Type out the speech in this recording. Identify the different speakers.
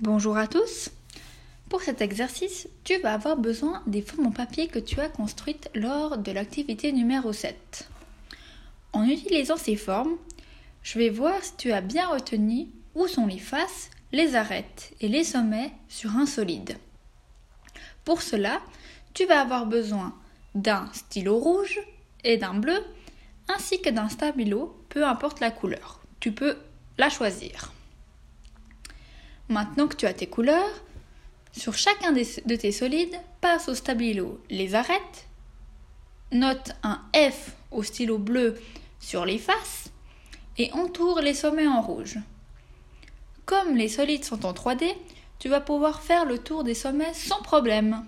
Speaker 1: Bonjour à tous. Pour cet exercice, tu vas avoir besoin des formes en papier que tu as construites lors de l'activité numéro 7. En utilisant ces formes, je vais voir si tu as bien retenu où sont les faces, les arêtes et les sommets sur un solide. Pour cela, tu vas avoir besoin d'un stylo rouge et d'un bleu, ainsi que d'un stabilo, peu importe la couleur. Tu peux la choisir. Maintenant que tu as tes couleurs, sur chacun de tes solides, passe au stabilo les arêtes, note un F au stylo bleu sur les faces et entoure les sommets en rouge. Comme les solides sont en 3D, tu vas pouvoir faire le tour des sommets sans problème.